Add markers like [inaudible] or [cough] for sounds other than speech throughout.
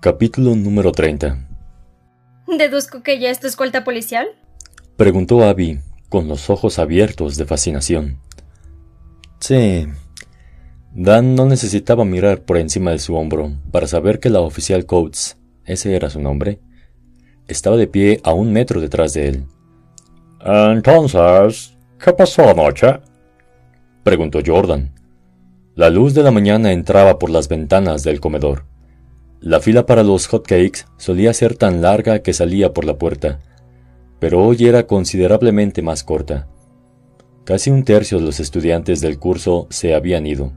Capítulo número 30 ¿Deduzco que ya es tu escolta policial? Preguntó Abby, con los ojos abiertos de fascinación. Sí. Dan no necesitaba mirar por encima de su hombro para saber que la oficial Coates, ese era su nombre, estaba de pie a un metro detrás de él. Entonces, ¿qué pasó anoche? preguntó Jordan. La luz de la mañana entraba por las ventanas del comedor. La fila para los hotcakes solía ser tan larga que salía por la puerta, pero hoy era considerablemente más corta. Casi un tercio de los estudiantes del curso se habían ido.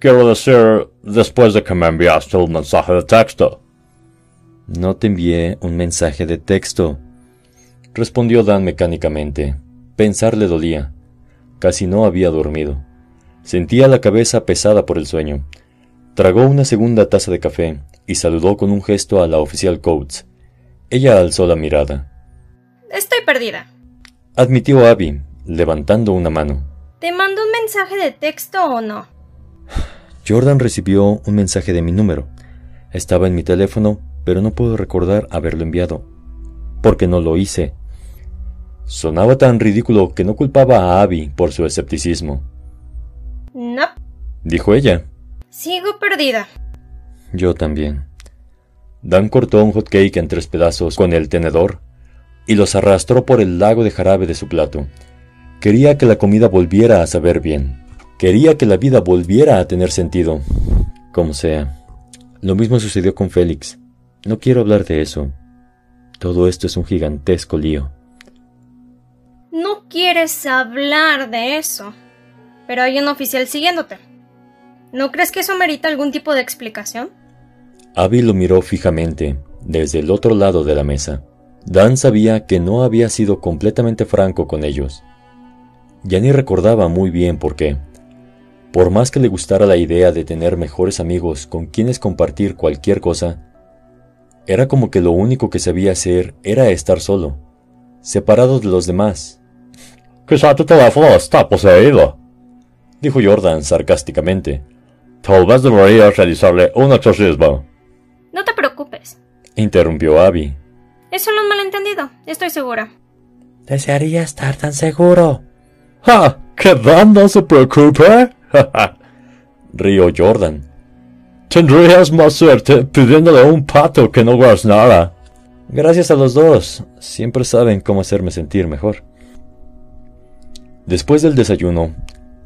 Quiero decir, después de que me enviaste un mensaje de texto. No te envié un mensaje de texto, respondió Dan mecánicamente. Pensar le dolía. Casi no había dormido. Sentía la cabeza pesada por el sueño. Tragó una segunda taza de café y saludó con un gesto a la oficial Coates. Ella alzó la mirada. Estoy perdida. Admitió Abby, levantando una mano. ¿Te mando un mensaje de texto o no? Jordan recibió un mensaje de mi número. Estaba en mi teléfono, pero no puedo recordar haberlo enviado. Porque no lo hice. Sonaba tan ridículo que no culpaba a Abby por su escepticismo. No. Dijo ella. Sigo perdida. Yo también. Dan cortó un hotcake en tres pedazos con el tenedor y los arrastró por el lago de jarabe de su plato. Quería que la comida volviera a saber bien. Quería que la vida volviera a tener sentido. Como sea. Lo mismo sucedió con Félix. No quiero hablar de eso. Todo esto es un gigantesco lío. No quieres hablar de eso. Pero hay un oficial siguiéndote. ¿No crees que eso merita algún tipo de explicación? Abby lo miró fijamente, desde el otro lado de la mesa. Dan sabía que no había sido completamente franco con ellos. Ya ni recordaba muy bien por qué. Por más que le gustara la idea de tener mejores amigos con quienes compartir cualquier cosa, era como que lo único que sabía hacer era estar solo, separado de los demás. Quizá tu teléfono está poseído, dijo Jordan sarcásticamente. Tal vez deberías realizarle un exorcismo. No te preocupes, interrumpió Abby. Es solo un malentendido, estoy segura. Desearía estar tan seguro. ¡Ja! ¡Que Dan no se preocupe! Río Jordan. Tendrías más suerte pidiéndole a un pato que no nada. Gracias a los dos. Siempre saben cómo hacerme sentir mejor. Después del desayuno,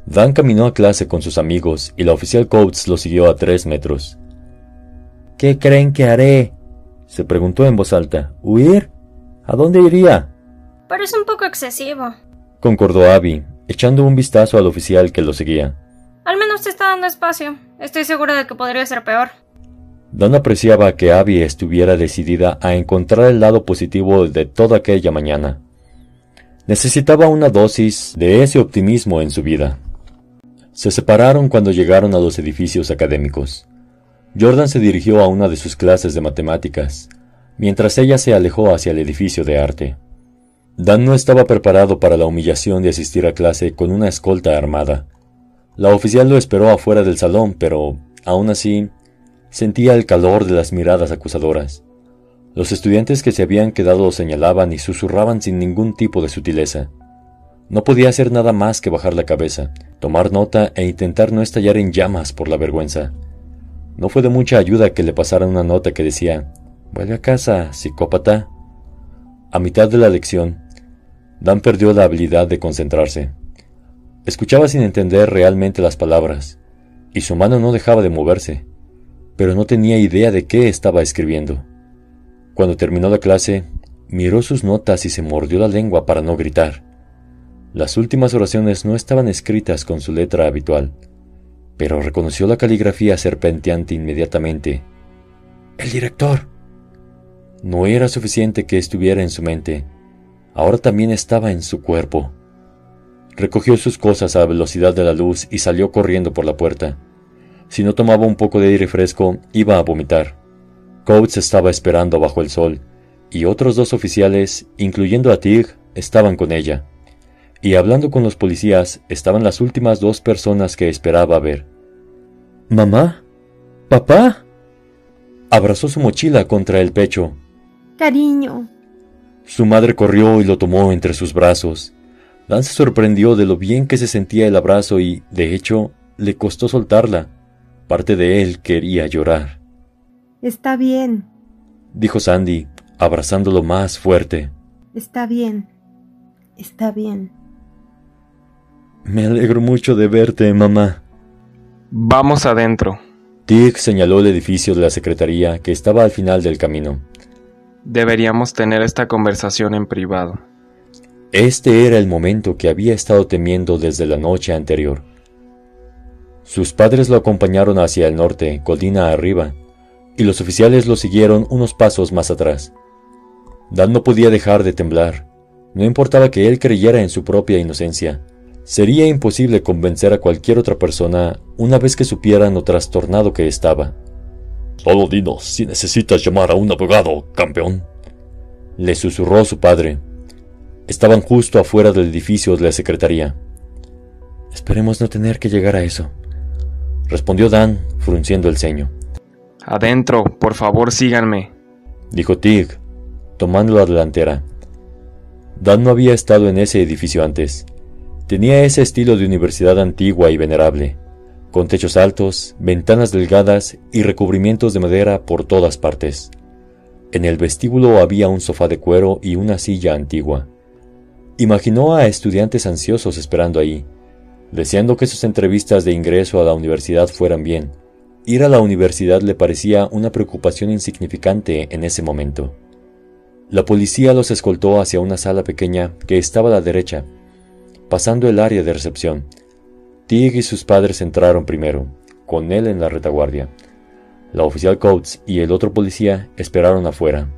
Dan caminó a clase con sus amigos y la oficial Coates lo siguió a tres metros. ¿Qué creen que haré? se preguntó en voz alta. ¿Huir? ¿A dónde iría? Parece un poco excesivo, concordó Abby, echando un vistazo al oficial que lo seguía. Al menos te está dando espacio. Estoy segura de que podría ser peor. Dan apreciaba que Abby estuviera decidida a encontrar el lado positivo de toda aquella mañana. Necesitaba una dosis de ese optimismo en su vida. Se separaron cuando llegaron a los edificios académicos. Jordan se dirigió a una de sus clases de matemáticas, mientras ella se alejó hacia el edificio de arte. Dan no estaba preparado para la humillación de asistir a clase con una escolta armada. La oficial lo esperó afuera del salón, pero, aún así, sentía el calor de las miradas acusadoras. Los estudiantes que se habían quedado lo señalaban y susurraban sin ningún tipo de sutileza. No podía hacer nada más que bajar la cabeza, tomar nota e intentar no estallar en llamas por la vergüenza. No fue de mucha ayuda que le pasaran una nota que decía, Vuelve a casa, psicópata. A mitad de la lección, Dan perdió la habilidad de concentrarse. Escuchaba sin entender realmente las palabras, y su mano no dejaba de moverse, pero no tenía idea de qué estaba escribiendo. Cuando terminó la clase, miró sus notas y se mordió la lengua para no gritar. Las últimas oraciones no estaban escritas con su letra habitual, pero reconoció la caligrafía serpenteante inmediatamente. El director. No era suficiente que estuviera en su mente, ahora también estaba en su cuerpo. Recogió sus cosas a la velocidad de la luz y salió corriendo por la puerta. Si no tomaba un poco de aire fresco, iba a vomitar. Coates estaba esperando bajo el sol, y otros dos oficiales, incluyendo a Tig, estaban con ella y hablando con los policías estaban las últimas dos personas que esperaba ver. ¿Mamá? ¿Papá? abrazó su mochila contra el pecho. Cariño. Su madre corrió y lo tomó entre sus brazos. Dan se sorprendió de lo bien que se sentía el abrazo y, de hecho, le costó soltarla. Parte de él quería llorar. Está bien, dijo Sandy, abrazándolo más fuerte. Está bien. Está bien. Me alegro mucho de verte, mamá. Vamos adentro. Dick señaló el edificio de la secretaría que estaba al final del camino. Deberíamos tener esta conversación en privado. Este era el momento que había estado temiendo desde la noche anterior. Sus padres lo acompañaron hacia el norte, colina arriba, y los oficiales lo siguieron unos pasos más atrás. Dan no podía dejar de temblar. No importaba que él creyera en su propia inocencia. Sería imposible convencer a cualquier otra persona una vez que supieran lo trastornado que estaba. Solo dinos si necesitas llamar a un abogado, campeón. Le susurró su padre. Estaban justo afuera del edificio de la secretaría. Esperemos no tener que llegar a eso, respondió Dan, frunciendo el ceño. Adentro, por favor síganme, dijo Tig, tomando la delantera. Dan no había estado en ese edificio antes. Tenía ese estilo de universidad antigua y venerable, con techos altos, ventanas delgadas y recubrimientos de madera por todas partes. En el vestíbulo había un sofá de cuero y una silla antigua. Imaginó a estudiantes ansiosos esperando ahí, deseando que sus entrevistas de ingreso a la universidad fueran bien Ir a la universidad le parecía una preocupación insignificante en ese momento. La policía los escoltó hacia una sala pequeña que estaba a la derecha, pasando el área de recepción. Tig y sus padres entraron primero, con él en la retaguardia. La oficial Coates y el otro policía esperaron afuera.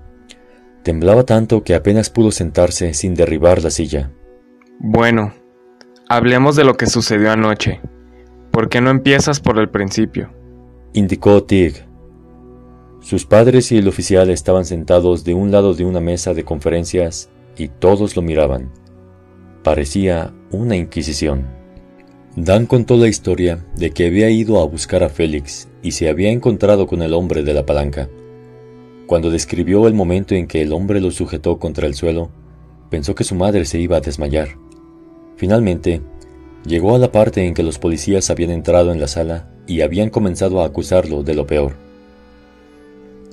Temblaba tanto que apenas pudo sentarse sin derribar la silla. Bueno, hablemos de lo que sucedió anoche. ¿Por qué no empiezas por el principio? indicó Tig. Sus padres y el oficial estaban sentados de un lado de una mesa de conferencias y todos lo miraban. Parecía una inquisición. Dan contó la historia de que había ido a buscar a Félix y se había encontrado con el hombre de la palanca. Cuando describió el momento en que el hombre lo sujetó contra el suelo, pensó que su madre se iba a desmayar. Finalmente, llegó a la parte en que los policías habían entrado en la sala y habían comenzado a acusarlo de lo peor.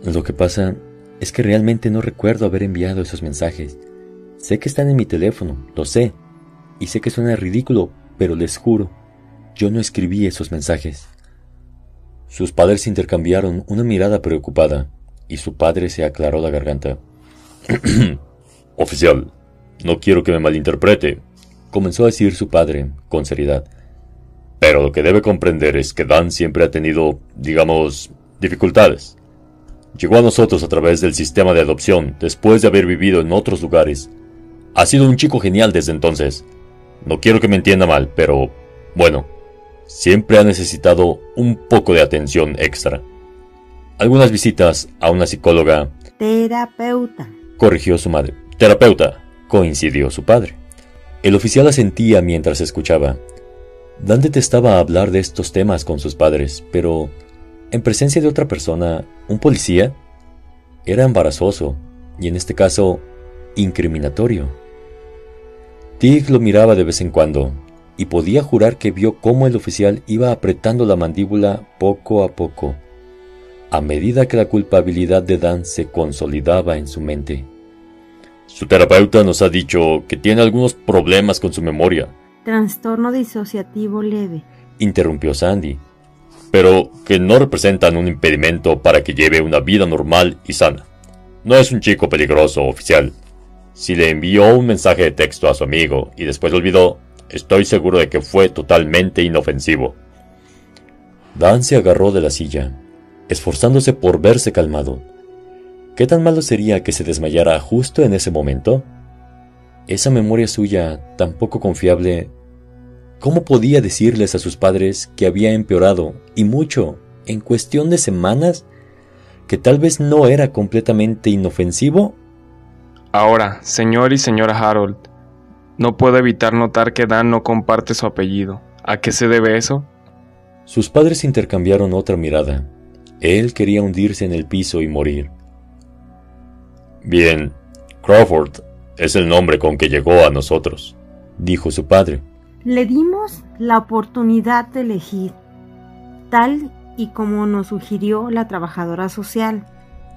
Lo que pasa es que realmente no recuerdo haber enviado esos mensajes. Sé que están en mi teléfono, lo sé, y sé que suena ridículo, pero les juro, yo no escribí esos mensajes. Sus padres intercambiaron una mirada preocupada, y su padre se aclaró la garganta. [clears throat] Oficial, no quiero que me malinterprete, comenzó a decir su padre, con seriedad. Pero lo que debe comprender es que Dan siempre ha tenido, digamos, dificultades. Llegó a nosotros a través del sistema de adopción después de haber vivido en otros lugares. Ha sido un chico genial desde entonces. No quiero que me entienda mal, pero, bueno, siempre ha necesitado un poco de atención extra. Algunas visitas a una psicóloga. Terapeuta. Corrigió su madre. Terapeuta. Coincidió su padre. El oficial asentía mientras escuchaba, Dan detestaba hablar de estos temas con sus padres, pero en presencia de otra persona, un policía, era embarazoso y en este caso incriminatorio. Tig lo miraba de vez en cuando y podía jurar que vio cómo el oficial iba apretando la mandíbula poco a poco, a medida que la culpabilidad de Dan se consolidaba en su mente. Su terapeuta nos ha dicho que tiene algunos problemas con su memoria Trastorno disociativo leve. Interrumpió Sandy. Pero que no representan un impedimento para que lleve una vida normal y sana. No es un chico peligroso, oficial. Si le envió un mensaje de texto a su amigo y después lo olvidó, estoy seguro de que fue totalmente inofensivo. Dan se agarró de la silla, esforzándose por verse calmado. ¿Qué tan malo sería que se desmayara justo en ese momento? Esa memoria suya, tan poco confiable, ¿cómo podía decirles a sus padres que había empeorado, y mucho, en cuestión de semanas, que tal vez no era completamente inofensivo? Ahora, señor y señora Harold, no puedo evitar notar que Dan no comparte su apellido. ¿A qué se debe eso? Sus padres intercambiaron otra mirada, Él quería hundirse en el piso y morir. Bien, Crawford es el nombre con que llegó a nosotros, dijo su padre. Le dimos la oportunidad de elegir, tal y como nos sugirió la trabajadora social.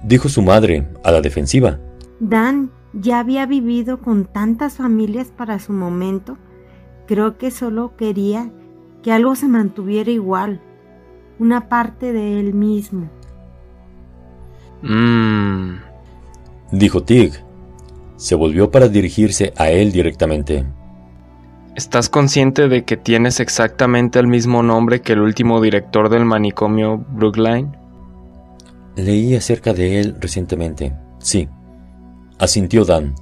Dijo su madre, a la defensiva. Dan ya había vivido con tantas familias para su momento. Creo que solo quería que algo se mantuviera igual, una parte de él mismo. Mmm. Dijo Tig. Se volvió para dirigirse a él directamente. ¿Estás consciente de que tienes exactamente el mismo nombre que el último director del manicomio Brookline? Leí acerca de él recientemente. Sí. Asintió Dan.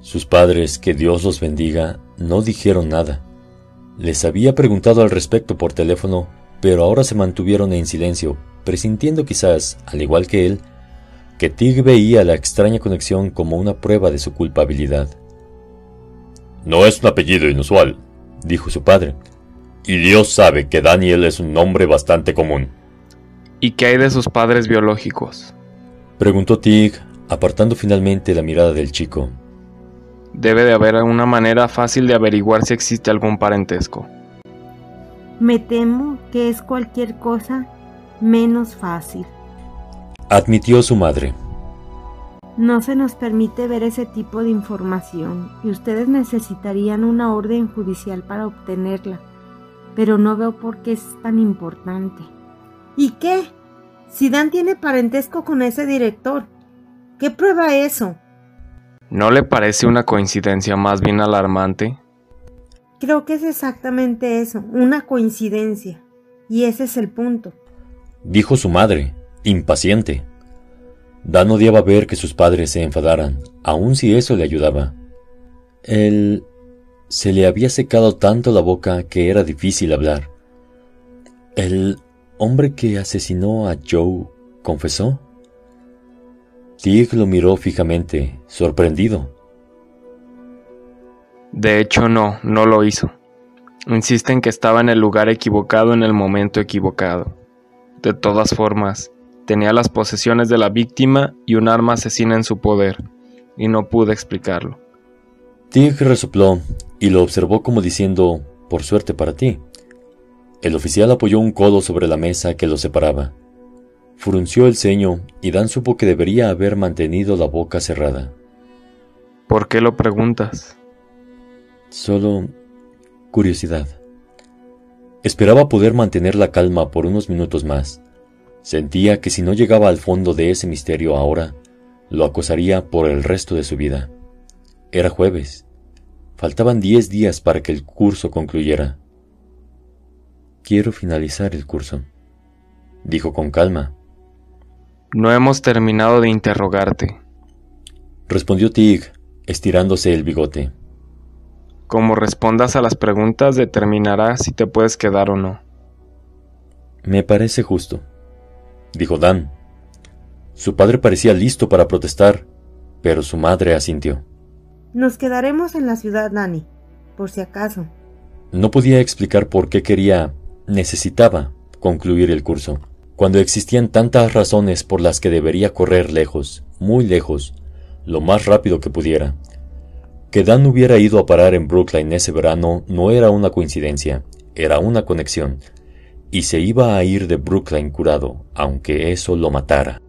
Sus padres, que Dios los bendiga, no dijeron nada. Les había preguntado al respecto por teléfono, pero ahora se mantuvieron en silencio, presintiendo quizás, al igual que él, que Tig veía la extraña conexión como una prueba de su culpabilidad. No es un apellido inusual, dijo su padre, y Dios sabe que Daniel es un nombre bastante común. ¿Y qué hay de sus padres biológicos? Preguntó Tig, apartando finalmente la mirada del chico. Debe de haber una manera fácil de averiguar si existe algún parentesco. Me temo que es cualquier cosa menos fácil. Admitió su madre. No se nos permite ver ese tipo de información y ustedes necesitarían una orden judicial para obtenerla, pero no veo por qué es tan importante. ¿Y qué? Si Dan tiene parentesco con ese director, ¿qué prueba eso? ¿No le parece una coincidencia más bien alarmante? Creo que es exactamente eso, una coincidencia. Y ese es el punto. Dijo su madre, impaciente. Dan odiaba ver que sus padres se enfadaran, aun si eso le ayudaba. Él se le había secado tanto la boca que era difícil hablar. ¿El hombre que asesinó a Joe confesó? Tig lo miró fijamente, sorprendido. De hecho, no, no lo hizo. Insiste en que estaba en el lugar equivocado en el momento equivocado. De todas formas, tenía las posesiones de la víctima y un arma asesina en su poder, y no pude explicarlo. Tig resopló y lo observó como diciendo, por suerte para ti. El oficial apoyó un codo sobre la mesa que lo separaba. Frunció el ceño y Dan supo que debería haber mantenido la boca cerrada. ¿Por qué lo preguntas? Solo curiosidad. Esperaba poder mantener la calma por unos minutos más. Sentía que si no llegaba al fondo de ese misterio ahora, lo acosaría por el resto de su vida. Era jueves. Faltaban diez días para que el curso concluyera. Quiero finalizar el curso, dijo con calma. No hemos terminado de interrogarte, respondió Tig, estirándose el bigote. Como respondas a las preguntas determinará si te puedes quedar o no. Me parece justo, dijo Dan. Su padre parecía listo para protestar, pero su madre asintió. Nos quedaremos en la ciudad, Dani, por si acaso. No podía explicar por qué quería, necesitaba, concluir el curso cuando existían tantas razones por las que debería correr lejos, muy lejos, lo más rápido que pudiera. Que Dan hubiera ido a parar en Brooklyn ese verano no era una coincidencia, era una conexión, y se iba a ir de Brooklyn curado, aunque eso lo matara.